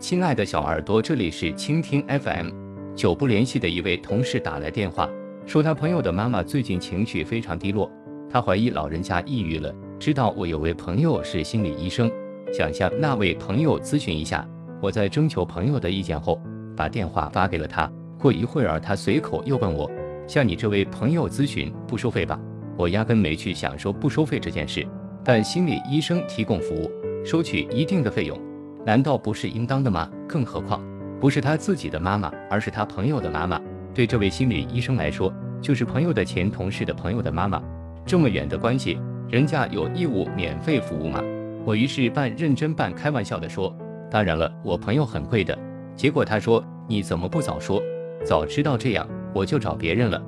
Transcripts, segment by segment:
亲爱的小耳朵，这里是倾听 FM。久不联系的一位同事打来电话，说他朋友的妈妈最近情绪非常低落，他怀疑老人家抑郁了。知道我有位朋友是心理医生，想向那位朋友咨询一下。我在征求朋友的意见后，把电话发给了他。过一会儿，他随口又问我：“向你这位朋友咨询不收费吧？”我压根没去想说不收费这件事，但心理医生提供服务，收取一定的费用。难道不是应当的吗？更何况不是他自己的妈妈，而是他朋友的妈妈。对这位心理医生来说，就是朋友的前同事的朋友的妈妈。这么远的关系，人家有义务免费服务吗？我于是半认真半开玩笑地说：“当然了，我朋友很贵的。”结果他说：“你怎么不早说？早知道这样，我就找别人了。”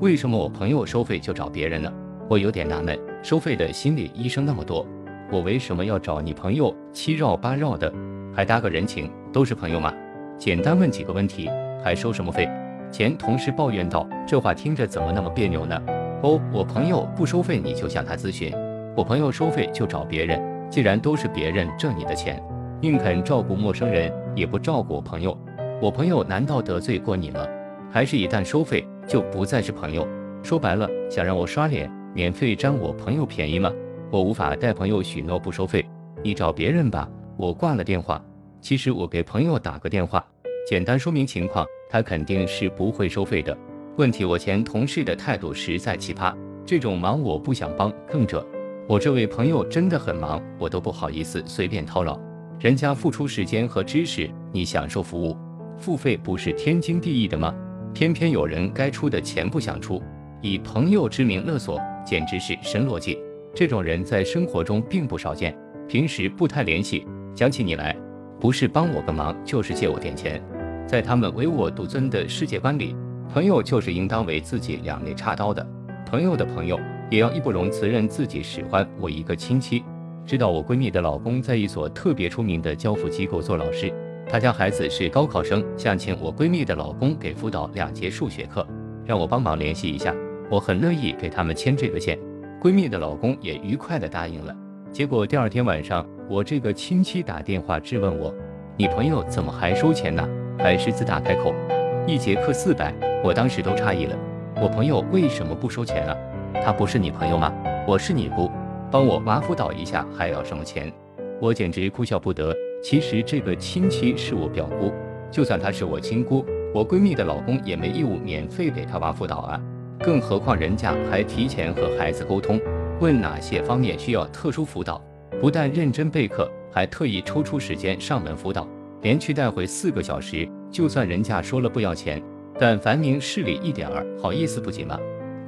为什么我朋友收费就找别人呢？我有点纳闷，收费的心理医生那么多。我为什么要找你朋友七绕八绕的，还搭个人情？都是朋友吗，简单问几个问题，还收什么费？前同事抱怨道：“这话听着怎么那么别扭呢？”哦，我朋友不收费，你就向他咨询；我朋友收费就找别人。既然都是别人挣你的钱，宁肯照顾陌生人，也不照顾我朋友。我朋友难道得罪过你吗？还是一旦收费就不再是朋友？说白了，想让我刷脸，免费占我朋友便宜吗？我无法带朋友许诺不收费，你找别人吧。我挂了电话。其实我给朋友打个电话，简单说明情况，他肯定是不会收费的。问题我前同事的态度实在奇葩，这种忙我不想帮，更者我这位朋友真的很忙，我都不好意思随便叨扰。人家付出时间和知识，你享受服务，付费不是天经地义的吗？偏偏有人该出的钱不想出，以朋友之名勒索，简直是神逻辑。这种人在生活中并不少见，平时不太联系，想起你来，不是帮我个忙，就是借我点钱。在他们唯我独尊的世界观里，朋友就是应当为自己两肋插刀的。朋友的朋友也要义不容辞认自己使唤我一个亲戚。知道我闺蜜的老公在一所特别出名的教辅机构做老师，他家孩子是高考生，想请我闺蜜的老公给辅导两节数学课，让我帮忙联系一下。我很乐意给他们牵这个线。闺蜜的老公也愉快地答应了。结果第二天晚上，我这个亲戚打电话质问我：“你朋友怎么还收钱呢？还狮子大开口，一节课四百。”我当时都诧异了，我朋友为什么不收钱啊？他不是你朋友吗？我是你姑，帮我娃辅导一下还要什么钱？我简直哭笑不得。其实这个亲戚是我表姑，就算她是我亲姑，我闺蜜的老公也没义务免费给她娃辅导啊。更何况人家还提前和孩子沟通，问哪些方面需要特殊辅导，不但认真备课，还特意抽出时间上门辅导，连去带回四个小时。就算人家说了不要钱，但凡明事理一点儿，好意思不紧吗？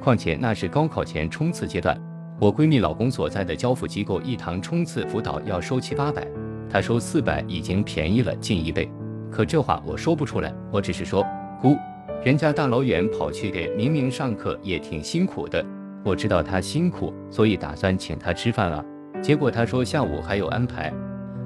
况且那是高考前冲刺阶段，我闺蜜老公所在的交付机构一堂冲刺辅导要收七八百，他收四百已经便宜了近一倍。可这话我说不出来，我只是说，姑。人家大老远跑去给明明上课也挺辛苦的，我知道他辛苦，所以打算请他吃饭啊。结果他说下午还有安排，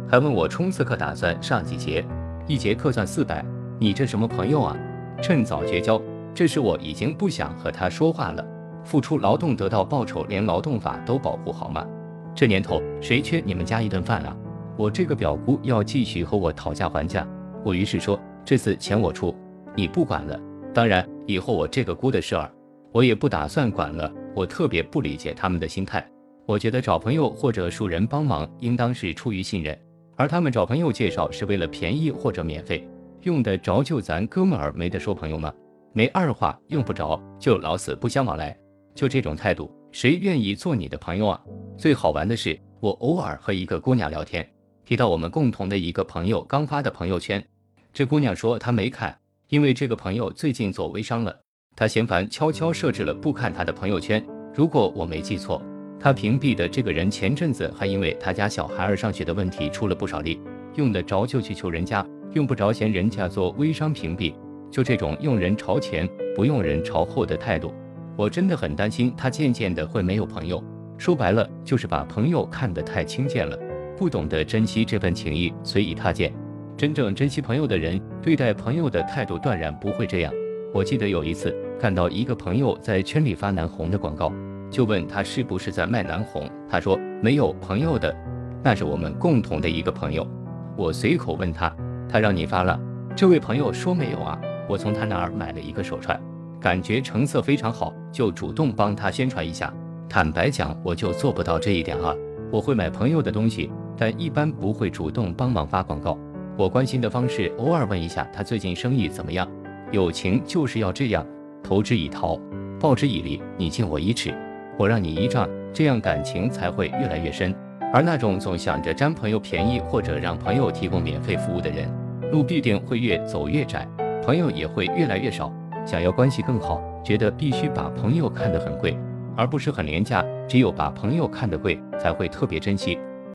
还问我冲刺课打算上几节，一节课算四百，你这什么朋友啊？趁早绝交！这时我已经不想和他说话了。付出劳动得到报酬，连劳动法都保护好吗？这年头谁缺你们家一顿饭啊？我这个表姑要继续和我讨价还价，我于是说这次钱我出，你不管了。当然，以后我这个姑的事儿，我也不打算管了。我特别不理解他们的心态。我觉得找朋友或者熟人帮忙，应当是出于信任，而他们找朋友介绍是为了便宜或者免费，用得着就咱哥们儿没得说朋友吗？没二话，用不着就老死不相往来。就这种态度，谁愿意做你的朋友啊？最好玩的是，我偶尔和一个姑娘聊天，提到我们共同的一个朋友刚发的朋友圈，这姑娘说她没看。因为这个朋友最近做微商了，他嫌烦，悄悄设置了不看他的朋友圈。如果我没记错，他屏蔽的这个人前阵子还因为他家小孩儿上学的问题出了不少力，用得着就去求人家，用不着嫌人家做微商屏蔽。就这种用人朝前不用人朝后的态度，我真的很担心他渐渐的会没有朋友。说白了就是把朋友看得太轻贱了，不懂得珍惜这份情谊，随意他见。真正珍惜朋友的人，对待朋友的态度断然不会这样。我记得有一次看到一个朋友在圈里发南红的广告，就问他是不是在卖南红，他说没有朋友的，那是我们共同的一个朋友。我随口问他，他让你发了。这位朋友说没有啊，我从他那儿买了一个手串，感觉成色非常好，就主动帮他宣传一下。坦白讲，我就做不到这一点啊。我会买朋友的东西，但一般不会主动帮忙发广告。我关心的方式，偶尔问一下他最近生意怎么样。友情就是要这样，投之以桃，报之以李，你敬我一尺，我让你一丈，这样感情才会越来越深。而那种总想着占朋友便宜或者让朋友提供免费服务的人，路必定会越走越窄，朋友也会越来越少。想要关系更好，觉得必须把朋友看得很贵。而不是很廉价，只有把朋友看得贵，才会特别珍惜。